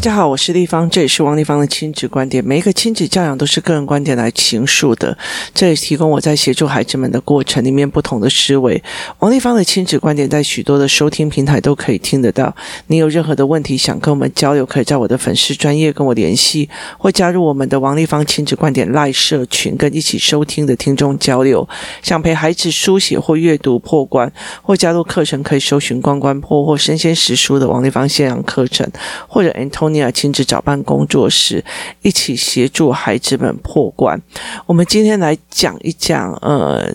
大家好，我是丽芳，这也是王丽芳的亲子观点。每一个亲子教养都是个人观点来倾述的，这里提供我在协助孩子们的过程里面不同的思维。王丽芳的亲子观点在许多的收听平台都可以听得到。你有任何的问题想跟我们交流，可以在我的粉丝专业跟我联系，或加入我们的王丽芳亲子观点赖社群，跟一起收听的听众交流。想陪孩子书写或阅读破关，或加入课程，可以搜寻关关破或生鲜识书的王丽芳线上课程，或者 Anton。你要亲自找办工作室一起协助孩子们破关。我们今天来讲一讲，呃，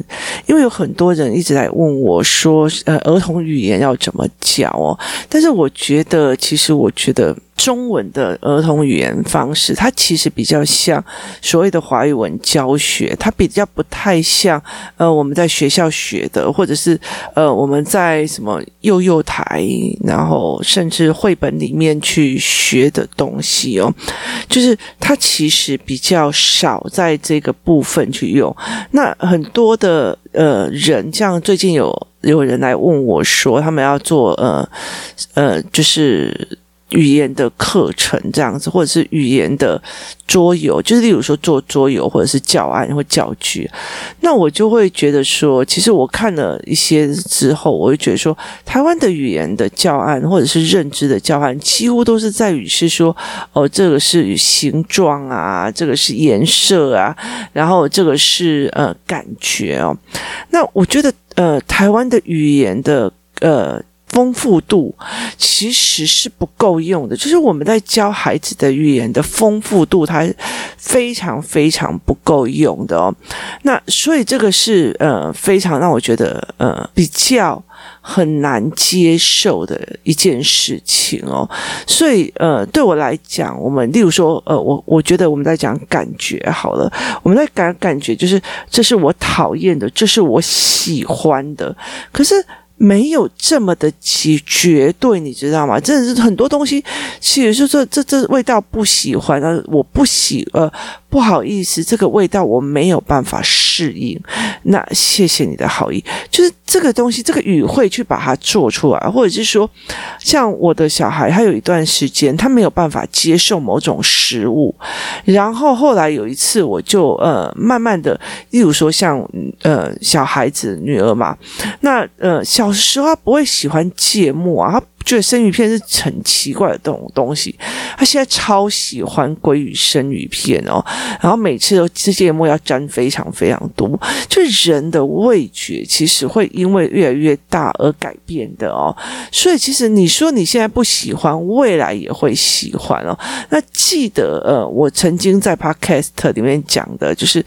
因为有很多人一直在问我说，呃，儿童语言要怎么教哦？但是我觉得，其实我觉得。中文的儿童语言方式，它其实比较像所谓的华语文教学，它比较不太像呃我们在学校学的，或者是呃我们在什么幼幼台，然后甚至绘本里面去学的东西哦，就是它其实比较少在这个部分去用。那很多的呃人，像最近有有人来问我说，他们要做呃呃就是。语言的课程这样子，或者是语言的桌游，就是例如说做桌游，或者是教案或教具，那我就会觉得说，其实我看了一些之后，我会觉得说，台湾的语言的教案或者是认知的教案，几乎都是在于是说，哦，这个是形状啊，这个是颜色啊，然后这个是呃感觉哦。那我觉得呃，台湾的语言的呃。丰富度其实是不够用的，就是我们在教孩子的语言的丰富度，它非常非常不够用的哦。那所以这个是呃非常让我觉得呃比较很难接受的一件事情哦。所以呃对我来讲，我们例如说呃我我觉得我们在讲感觉好了，我们在感感觉就是这是我讨厌的，这是我喜欢的，可是。没有这么的绝绝对，你知道吗？真的是很多东西，其实就是这这味道不喜欢，啊，我不喜呃。不好意思，这个味道我没有办法适应。那谢谢你的好意，就是这个东西，这个语汇去把它做出来，或者是说，像我的小孩，他有一段时间他没有办法接受某种食物，然后后来有一次，我就呃慢慢的，例如说像呃小孩子女儿嘛，那呃小时候他不会喜欢芥末啊。觉得生鱼片是很奇怪的这种东西，他现在超喜欢鲑鱼生鱼片哦，然后每次都这芥末要沾非常非常多。就人的味觉其实会因为越来越大而改变的哦，所以其实你说你现在不喜欢，未来也会喜欢哦。那记得呃，我曾经在 Podcast 里面讲的就是。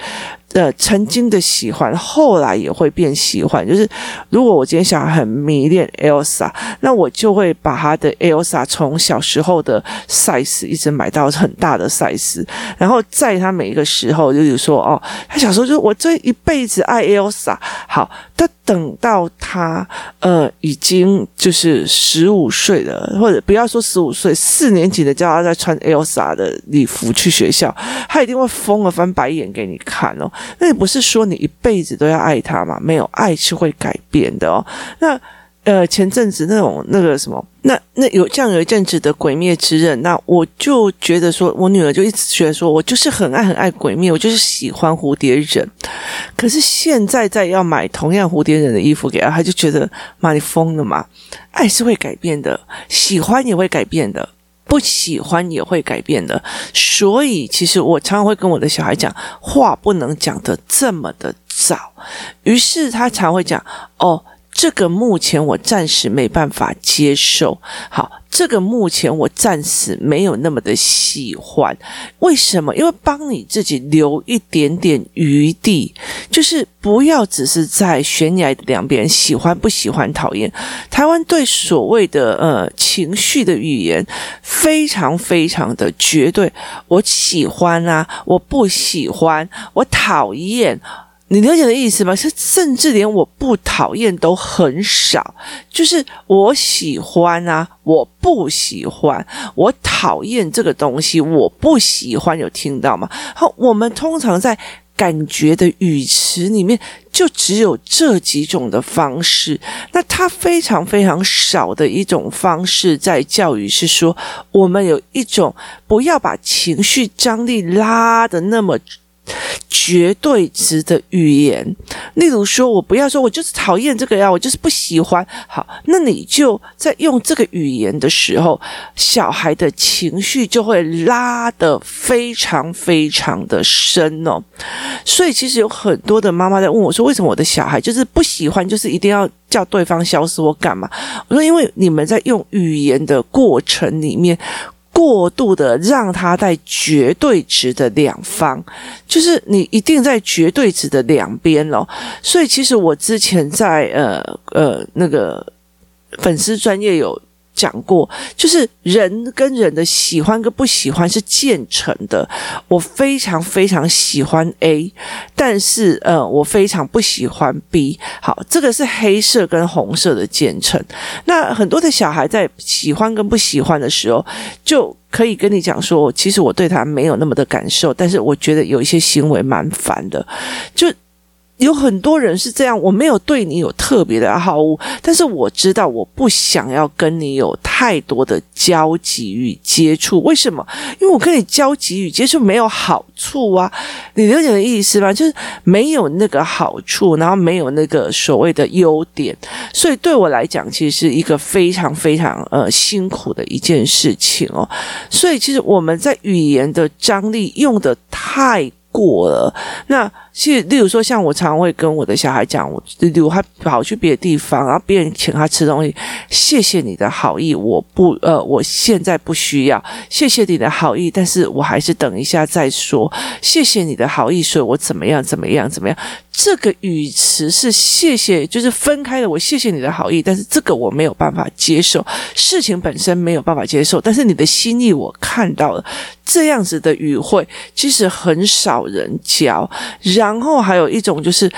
的，曾经的喜欢，后来也会变喜欢。就是如果我今天小孩很迷恋 Elsa，那我就会把他的 Elsa 从小时候的 size 一直买到很大的 size，然后在他每一个时候，就是说哦，他小时候就我这一辈子爱 Elsa，好，他等到他呃已经就是十五岁了，或者不要说十五岁，四年级的叫他在穿 Elsa 的礼服去学校，他一定会疯了翻白眼给你看哦。那你不是说你一辈子都要爱他吗，没有爱是会改变的哦。那呃，前阵子那种那个什么，那那有这样有一阵子的《鬼灭之刃》，那我就觉得说，我女儿就一直觉得说我就是很爱很爱鬼灭，我就是喜欢蝴蝶忍。可是现在在要买同样蝴蝶忍的衣服给她，她就觉得妈，你疯了嘛？爱是会改变的，喜欢也会改变的。不喜欢也会改变的，所以其实我常常会跟我的小孩讲，话不能讲得这么的早。于是他常会讲：“哦，这个目前我暂时没办法接受。”好。这个目前我暂时没有那么的喜欢，为什么？因为帮你自己留一点点余地，就是不要只是在悬崖的两边，喜欢不喜欢、讨厌。台湾对所谓的呃情绪的语言非常非常的绝对，我喜欢啊，我不喜欢，我讨厌。你了解的意思吗？是甚至连我不讨厌都很少，就是我喜欢啊，我不喜欢，我讨厌这个东西，我不喜欢，有听到吗？好，我们通常在感觉的语词里面。就只有这几种的方式。那它非常非常少的一种方式在教育是说，我们有一种不要把情绪张力拉得那么。绝对值的语言，例如说，我不要说，我就是讨厌这个呀，我就是不喜欢。好，那你就在用这个语言的时候，小孩的情绪就会拉得非常非常的深哦。所以，其实有很多的妈妈在问我说，为什么我的小孩就是不喜欢，就是一定要叫对方消失我干嘛？我说，因为你们在用语言的过程里面。过度的让他在绝对值的两方，就是你一定在绝对值的两边咯。所以其实我之前在呃呃那个粉丝专业有。讲过，就是人跟人的喜欢跟不喜欢是渐成的。我非常非常喜欢 A，但是呃，我非常不喜欢 B。好，这个是黑色跟红色的渐成。那很多的小孩在喜欢跟不喜欢的时候，就可以跟你讲说，其实我对他没有那么的感受，但是我觉得有一些行为蛮烦的，就。有很多人是这样，我没有对你有特别的好恶，但是我知道我不想要跟你有太多的交集与接触。为什么？因为我跟你交集与接触没有好处啊！你了解的意思吗？就是没有那个好处，然后没有那个所谓的优点，所以对我来讲，其实是一个非常非常呃辛苦的一件事情哦。所以其实我们在语言的张力用的太过了，那。其实，例如说，像我常常会跟我的小孩讲，我例如他跑去别的地方，然后别人请他吃东西，谢谢你的好意，我不呃，我现在不需要，谢谢你的好意，但是我还是等一下再说，谢谢你的好意，所以我怎么样怎么样怎么样，这个语词是谢谢，就是分开的，我谢谢你的好意，但是这个我没有办法接受，事情本身没有办法接受，但是你的心意我看到了，这样子的语汇其实很少人教，然后还有一种就是，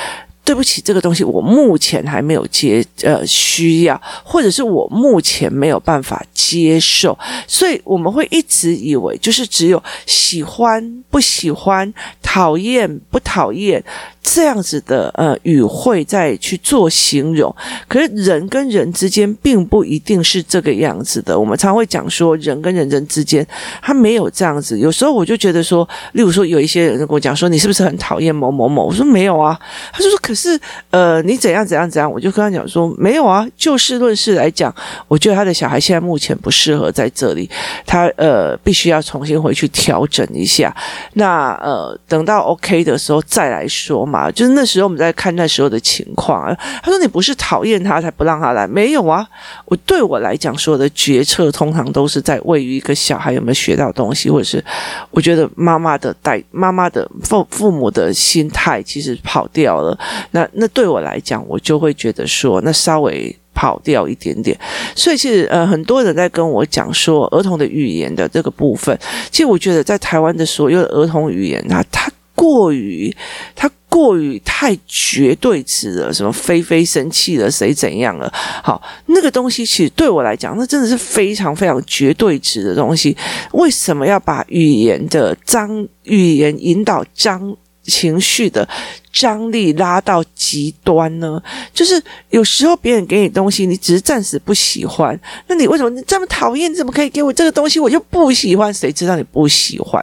对不起，这个东西我目前还没有接呃需要，或者是我目前没有办法接受，所以我们会一直以为就是只有喜欢、不喜欢、讨厌、不讨厌。这样子的呃语汇再去做形容，可是人跟人之间并不一定是这个样子的。我们常会讲说，人跟人人之间他没有这样子。有时候我就觉得说，例如说有一些人跟我讲说，你是不是很讨厌某某某？我说没有啊。他就说，可是呃，你怎样怎样怎样？我就跟他讲说，没有啊。就事论事来讲，我觉得他的小孩现在目前不适合在这里，他呃必须要重新回去调整一下。那呃等到 OK 的时候再来说嘛。就是那时候我们在看那时候的情况啊。他说：“你不是讨厌他才不让他来？没有啊，我对我来讲，所有的决策通常都是在位于一个小孩有没有学到东西，或者是我觉得妈妈的带妈妈的父父母的心态其实跑掉了。那那对我来讲，我就会觉得说，那稍微跑掉一点点。所以其实呃，很多人在跟我讲说儿童的语言的这个部分，其实我觉得在台湾的所有的儿童语言啊，它过于它。过于太绝对值了，什么菲菲生气了，谁怎样了？好，那个东西其实对我来讲，那真的是非常非常绝对值的东西。为什么要把语言的张语言引导张情绪的张力拉到极端呢？就是有时候别人给你东西，你只是暂时不喜欢，那你为什么你这么讨厌？你怎么可以给我这个东西？我就不喜欢，谁知道你不喜欢？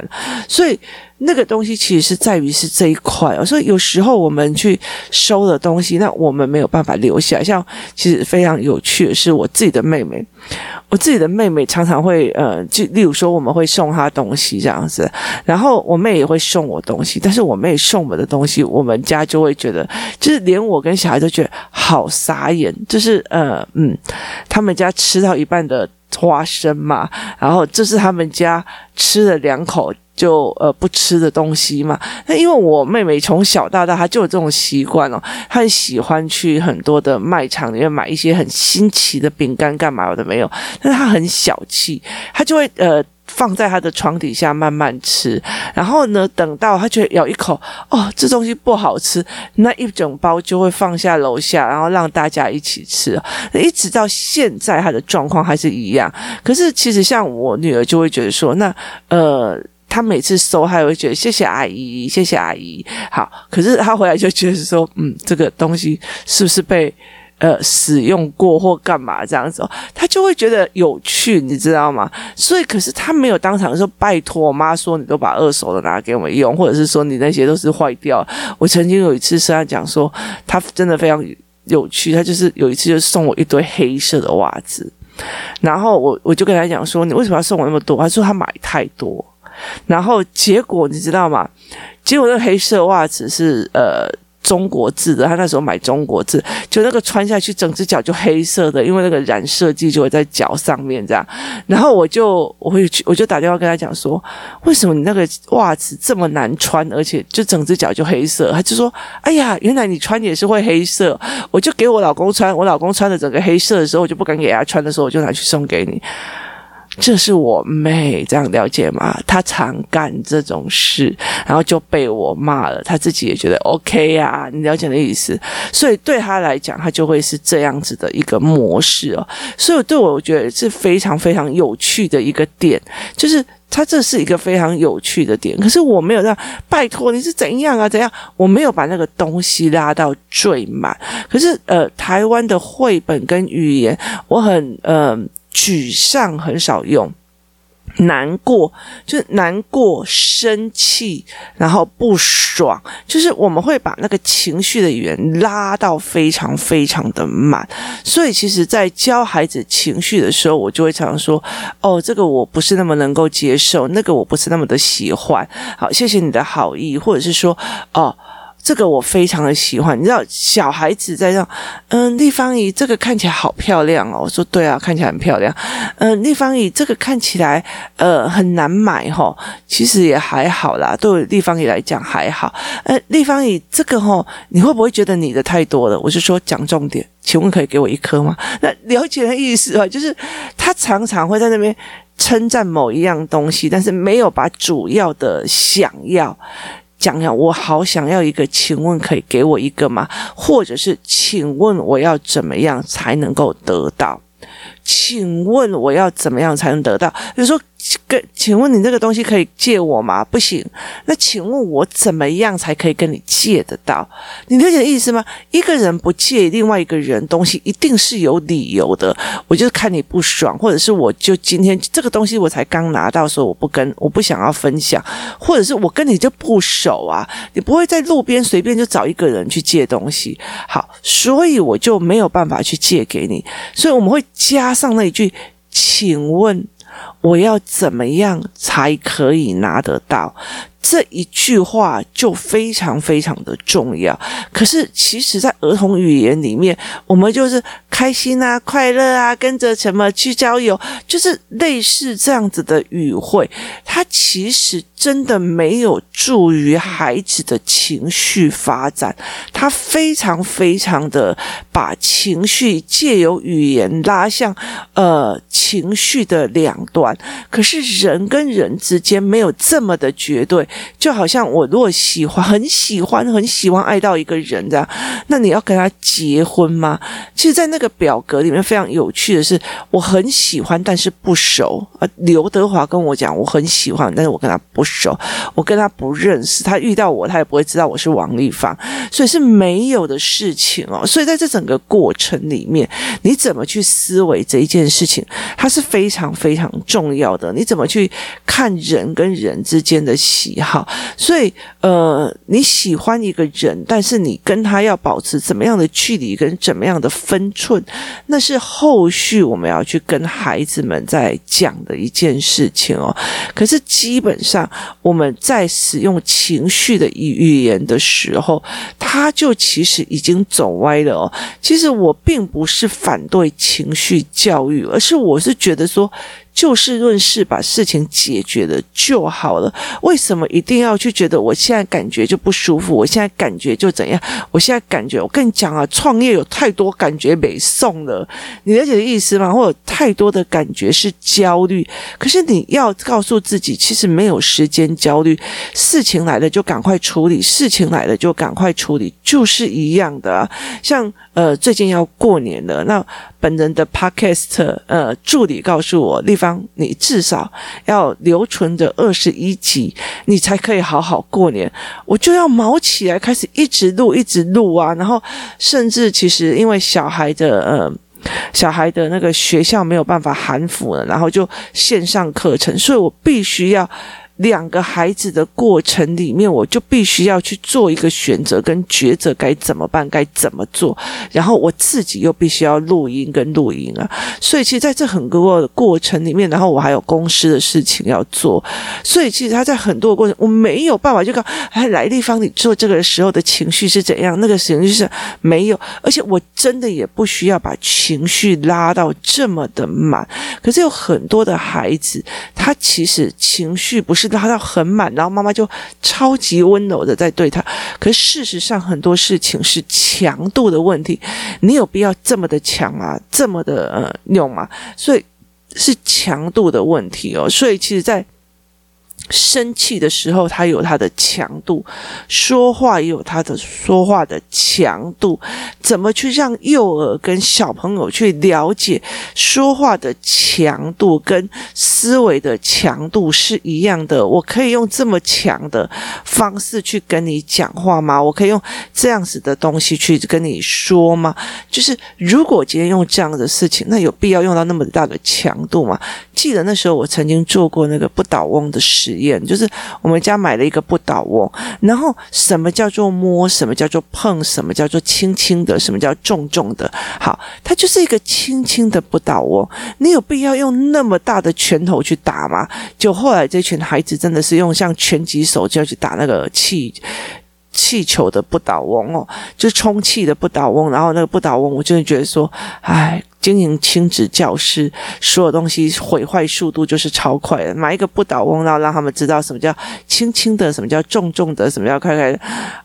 所以。那个东西其实是在于是这一块，所以有时候我们去收的东西，那我们没有办法留下。像其实非常有趣的是，我自己的妹妹，我自己的妹妹常常会呃，就例如说我们会送她东西这样子，然后我妹也会送我东西，但是我妹送我们的东西，我们家就会觉得，就是连我跟小孩都觉得好傻眼，就是呃嗯，他们家吃到一半的花生嘛，然后这是他们家吃了两口。就呃不吃的东西嘛，那因为我妹妹从小到大她就有这种习惯哦，她很喜欢去很多的卖场里面买一些很新奇的饼干干嘛的没有，但是她很小气，她就会呃放在她的床底下慢慢吃，然后呢等到她觉得咬一口哦这东西不好吃，那一整包就会放下楼下，然后让大家一起吃，一直到现在她的状况还是一样。可是其实像我女儿就会觉得说，那呃。他每次收，他会觉得谢谢阿姨，谢谢阿姨。好，可是他回来就觉得说，嗯，这个东西是不是被呃使用过或干嘛这样子？他就会觉得有趣，你知道吗？所以，可是他没有当场说拜托我妈说，你都把二手的拿给我们用，或者是说你那些都是坏掉。我曾经有一次是他讲说，他真的非常有趣，他就是有一次就送我一堆黑色的袜子，然后我我就跟他讲说，你为什么要送我那么多？他说他买太多。然后结果你知道吗？结果那黑色袜子是呃中国制的，他那时候买中国制，就那个穿下去整只脚就黑色的，因为那个染色剂就会在脚上面这样。然后我就我会去，我就打电话跟他讲说，为什么你那个袜子这么难穿，而且就整只脚就黑色？他就说，哎呀，原来你穿也是会黑色。我就给我老公穿，我老公穿的整个黑色的时候，我就不敢给他穿的时候，我就拿去送给你。这是我妹，这样了解吗？她常干这种事，然后就被我骂了。她自己也觉得 OK 呀，你了解的意思。所以对她来讲，她就会是这样子的一个模式哦。所以对我，我觉得是非常非常有趣的一个点，就是她这是一个非常有趣的点。可是我没有让，拜托你是怎样啊？怎样？我没有把那个东西拉到最满。可是呃，台湾的绘本跟语言，我很呃。沮丧很少用，难过就是难过、生气，然后不爽，就是我们会把那个情绪的语言拉到非常非常的满。所以，其实，在教孩子情绪的时候，我就会常常说：“哦，这个我不是那么能够接受，那个我不是那么的喜欢。”好，谢谢你的好意，或者是说：“哦。”这个我非常的喜欢，你知道小孩子在让，嗯，立方姨这个看起来好漂亮哦。我说对啊，看起来很漂亮。嗯，立方姨这个看起来呃很难买哈、哦，其实也还好啦，对立方姨来讲还好。呃，丽芳姨这个哈、哦，你会不会觉得你的太多了？我就说讲重点，请问可以给我一颗吗？那了解的意思啊，就是他常常会在那边称赞某一样东西，但是没有把主要的想要。讲讲，我好想要一个，请问可以给我一个吗？或者是，请问我要怎么样才能够得到？请问我要怎么样才能得到？比如说。跟，请问你这个东西可以借我吗？不行。那请问我怎么样才可以跟你借得到？你理解意思吗？一个人不借另外一个人东西，一定是有理由的。我就是看你不爽，或者是我就今天这个东西我才刚拿到，说我不跟，我不想要分享，或者是我跟你就不熟啊，你不会在路边随便就找一个人去借东西。好，所以我就没有办法去借给你。所以我们会加上那一句，请问。我要怎么样才可以拿得到？这一句话就非常非常的重要。可是，其实，在儿童语言里面，我们就是开心啊、快乐啊，跟着什么去郊游，就是类似这样子的语汇。它其实真的没有助于孩子的情绪发展。它非常非常的把情绪借由语言拉向呃情绪的两端。可是，人跟人之间没有这么的绝对。就好像我如果喜欢很喜欢很喜欢爱到一个人这样，那你要跟他结婚吗？其实，在那个表格里面非常有趣的是，我很喜欢，但是不熟。呃，刘德华跟我讲，我很喜欢，但是我跟他不熟，我跟他不认识。他遇到我，他也不会知道我是王丽芳，所以是没有的事情哦。所以在这整个过程里面，你怎么去思维这一件事情，它是非常非常重要的。你怎么去看人跟人之间的喜好？好，所以呃，你喜欢一个人，但是你跟他要保持怎么样的距离跟怎么样的分寸，那是后续我们要去跟孩子们在讲的一件事情哦。可是基本上我们在使用情绪的语语言的时候，他就其实已经走歪了哦。其实我并不是反对情绪教育，而是我是觉得说。就事论事，把事情解决了就好了。为什么一定要去觉得我现在感觉就不舒服？我现在感觉就怎样？我现在感觉，我跟你讲啊，创业有太多感觉没送了，你了解的意思吗？或者太多的感觉是焦虑，可是你要告诉自己，其实没有时间焦虑，事情来了就赶快处理，事情来了就赶快处理，就是一样的啊。像呃，最近要过年了，那。本人的 podcast 呃助理告诉我，丽芳，你至少要留存着二十一集，你才可以好好过年。我就要毛起来，开始一直录，一直录啊。然后甚至其实因为小孩的呃小孩的那个学校没有办法含服了，然后就线上课程，所以我必须要。两个孩子的过程里面，我就必须要去做一个选择跟抉择，该怎么办，该怎么做。然后我自己又必须要录音跟录音啊，所以其实在这很多的过程里面，然后我还有公司的事情要做，所以其实他在很多的过程，我没有办法就讲，哎，来立方你做这个时候的情绪是怎样？那个情绪是没有，而且我真的也不需要把情绪拉到这么的满。可是有很多的孩子，他其实情绪不是。拉到很满，然后妈妈就超级温柔的在对他。可是事实上，很多事情是强度的问题。你有必要这么的强啊，这么的呃用吗？所以是强度的问题哦。所以其实，在生气的时候，他有他的强度；说话也有他的说话的强度。怎么去让幼儿跟小朋友去了解说话的强度跟思维的强度是一样的？我可以用这么强的方式去跟你讲话吗？我可以用这样子的东西去跟你说吗？就是如果今天用这样的事情，那有必要用到那么大的强度吗？记得那时候我曾经做过那个不倒翁的实验，就是我们家买了一个不倒翁，然后什么叫做摸，什么叫做碰，什么叫做轻轻的，什么叫重重的。好，它就是一个轻轻的不倒翁。你有必要用那么大的拳头去打吗？就后来这群孩子真的是用像拳击手就要去打那个气气球的不倒翁哦，就充气的不倒翁，然后那个不倒翁，我真的觉得说，哎。经营亲子教室，所有东西毁坏速度就是超快的。买一个不倒翁，然后让他们知道什么叫轻轻的，什么叫重重的，什么叫快快。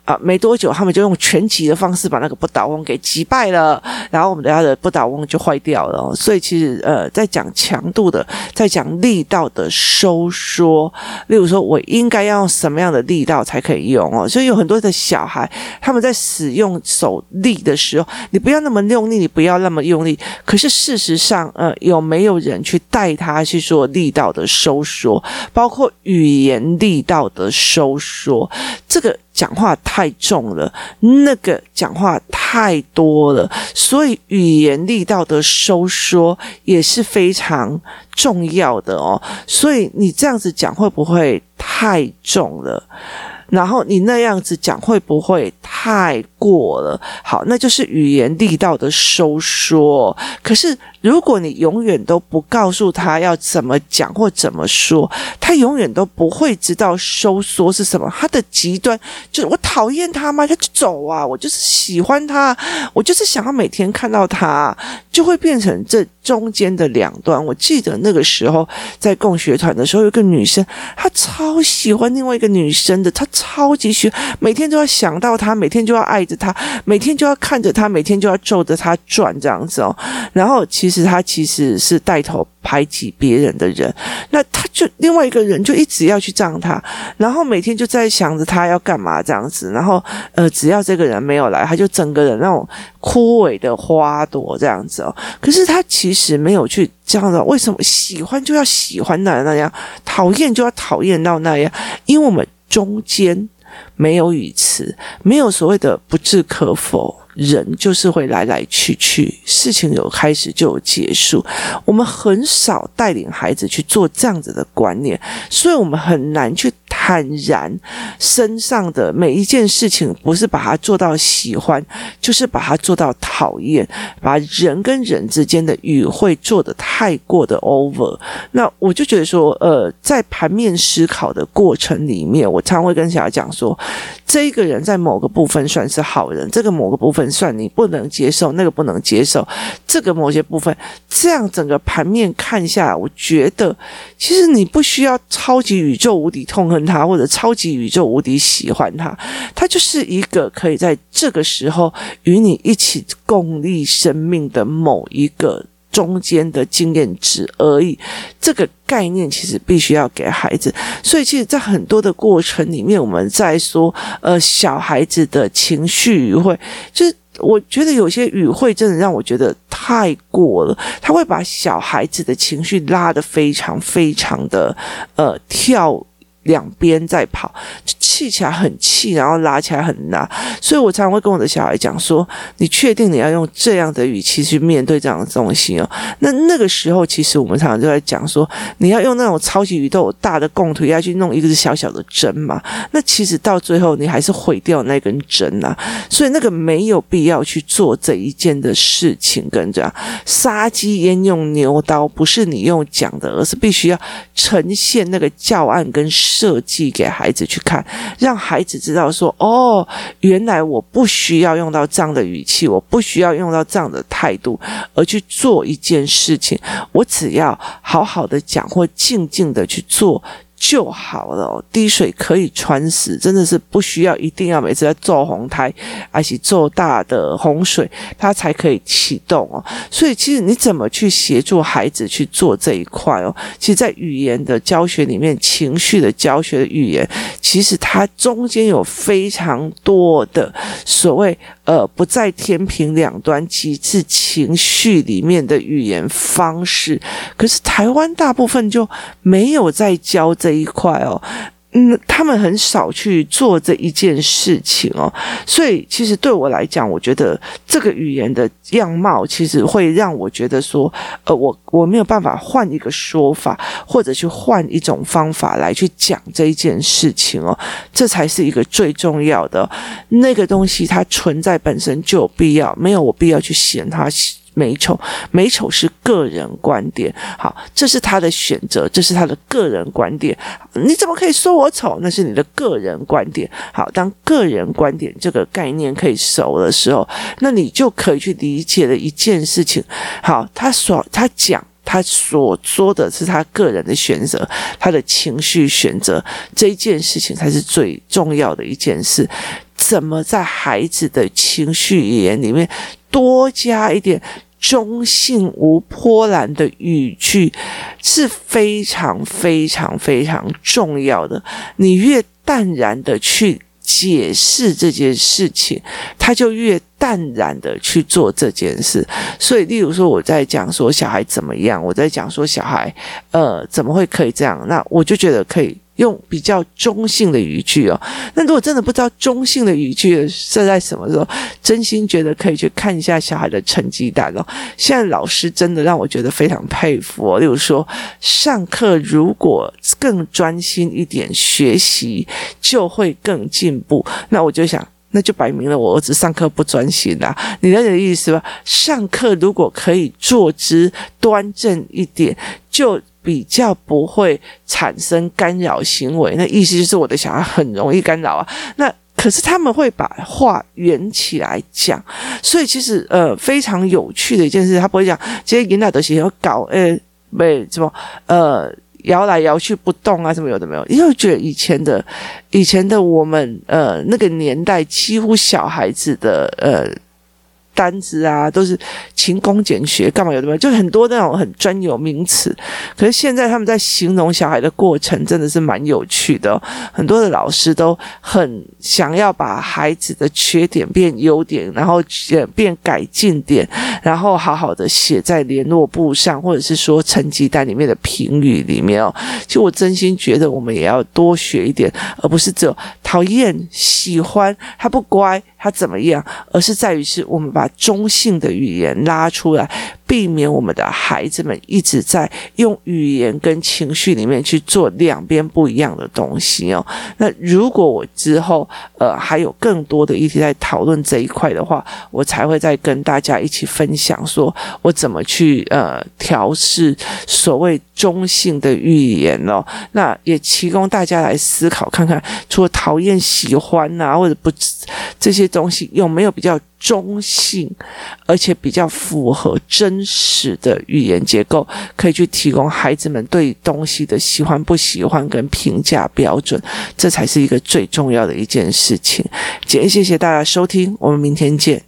啊，没多久，他们就用拳击的方式把那个不倒翁给击败了，然后我们家的不倒翁就坏掉了。所以其实，呃，在讲强度的，在讲力道的收缩，例如说我应该要用什么样的力道才可以用哦。所以有很多的小孩，他们在使用手力的时候，你不要那么用力，你不要那么用力。可是事实上，呃，有没有人去带他去做力道的收缩，包括语言力道的收缩？这个讲话太重了，那个讲话太多了，所以语言力道的收缩也是非常重要的哦。所以你这样子讲会不会太重了？然后你那样子讲会不会太过了？好，那就是语言力道的收缩。可是如果你永远都不告诉他要怎么讲或怎么说，他永远都不会知道收缩是什么。他的极端就是我讨厌他吗？他就走啊！我就是喜欢他，我就是想要每天看到他，就会变成这中间的两端。我记得那个时候在共学团的时候，有个女生，她超喜欢另外一个女生的，她。超级喜欢，每天都要想到他，每天就要爱着他，每天就要看着他，每天就要皱着他转这样子哦。然后其实他其实是带头排挤别人的人，那他就另外一个人就一直要去仗他，然后每天就在想着他要干嘛这样子。然后呃，只要这个人没有来，他就整个人那种枯萎的花朵这样子哦。可是他其实没有去这样的，为什么喜欢就要喜欢那那样，讨厌就要讨厌到那样？因为我们。中间没有语词，没有所谓的不置可否，人就是会来来去去，事情有开始就有结束。我们很少带领孩子去做这样子的观念，所以我们很难去。坦然，身上的每一件事情，不是把它做到喜欢，就是把它做到讨厌，把人跟人之间的语汇做得太过的 over。那我就觉得说，呃，在盘面思考的过程里面，我常会跟小孩讲说，这一个人在某个部分算是好人，这个某个部分算你不能接受，那个不能接受，这个某些部分，这样整个盘面看下来，我觉得其实你不需要超级宇宙无敌痛恨他。他或者超级宇宙无敌喜欢他，他就是一个可以在这个时候与你一起共历生命的某一个中间的经验值而已。这个概念其实必须要给孩子，所以其实，在很多的过程里面，我们在说，呃，小孩子的情绪语汇，就是我觉得有些语汇真的让我觉得太过了，他会把小孩子的情绪拉得非常非常的呃跳。两边在跑，气起来很气，然后拉起来很拉，所以我常常会跟我的小孩讲说：“你确定你要用这样的语气去面对这样的东西哦？”那那个时候，其实我们常常就在讲说：“你要用那种超级宇宙大的共图要去弄一个小小的针嘛？”那其实到最后，你还是毁掉那根针呐。所以那个没有必要去做这一件的事情，跟这样杀鸡焉用牛刀？不是你用讲的，而是必须要呈现那个教案跟。设计给孩子去看，让孩子知道说：“哦，原来我不需要用到这样的语气，我不需要用到这样的态度，而去做一件事情。我只要好好的讲，或静静的去做。”就好了，滴水可以穿石，真的是不需要一定要每次在做洪台，而且做大的洪水，它才可以启动哦。所以其实你怎么去协助孩子去做这一块哦？其实，在语言的教学里面，情绪的教学的语言，其实它中间有非常多的所谓。呃，不在天平两端，极致情绪里面的语言方式，可是台湾大部分就没有在教这一块哦。嗯，他们很少去做这一件事情哦，所以其实对我来讲，我觉得这个语言的样貌，其实会让我觉得说，呃，我我没有办法换一个说法，或者去换一种方法来去讲这一件事情哦，这才是一个最重要的那个东西，它存在本身就有必要，没有我必要去嫌它。美丑，美丑是个人观点。好，这是他的选择，这是他的个人观点。你怎么可以说我丑？那是你的个人观点。好，当个人观点这个概念可以熟的时候，那你就可以去理解了一件事情。好，他所他讲他所说的是他个人的选择，他的情绪选择这一件事情才是最重要的一件事。怎么在孩子的情绪语言里面？多加一点中性无波澜的语句是非常非常非常重要的。你越淡然的去解释这件事情，他就越淡然的去做这件事。所以，例如说我在讲说小孩怎么样，我在讲说小孩呃怎么会可以这样，那我就觉得可以。用比较中性的语句哦，那如果真的不知道中性的语句是在什么时候，真心觉得可以去看一下小孩的成绩单哦。现在老师真的让我觉得非常佩服哦。例如说，上课如果更专心一点学习，就会更进步。那我就想，那就摆明了我儿子上课不专心啦。你了解意思吧？上课如果可以坐姿端正一点，就。比较不会产生干扰行为，那意思就是我的小孩很容易干扰啊。那可是他们会把话圆起来讲，所以其实呃非常有趣的一件事，他不会讲这些引导的学搞呃没什么呃摇来摇去不动啊什么有的没有，因为觉得以前的以前的我们呃那个年代几乎小孩子的呃。单字啊，都是勤工俭学，干嘛有的没有，就很多那种很专有名词。可是现在他们在形容小孩的过程，真的是蛮有趣的。很多的老师都很想要把孩子的缺点变优点，然后变改进点，然后好好的写在联络簿上，或者是说成绩单里面的评语里面哦。其实我真心觉得，我们也要多学一点，而不是只有讨厌、喜欢，他不乖。他怎么样？而是在于是我们把中性的语言拉出来，避免我们的孩子们一直在用语言跟情绪里面去做两边不一样的东西哦。那如果我之后呃还有更多的议题在讨论这一块的话，我才会再跟大家一起分享，说我怎么去呃调试所谓中性的语言哦。那也提供大家来思考看看，除了讨厌、喜欢啊，或者不这些。东西有没有比较中性，而且比较符合真实的语言结构，可以去提供孩子们对东西的喜欢不喜欢跟评价标准，这才是一个最重要的一件事情。今天谢谢大家收听，我们明天见。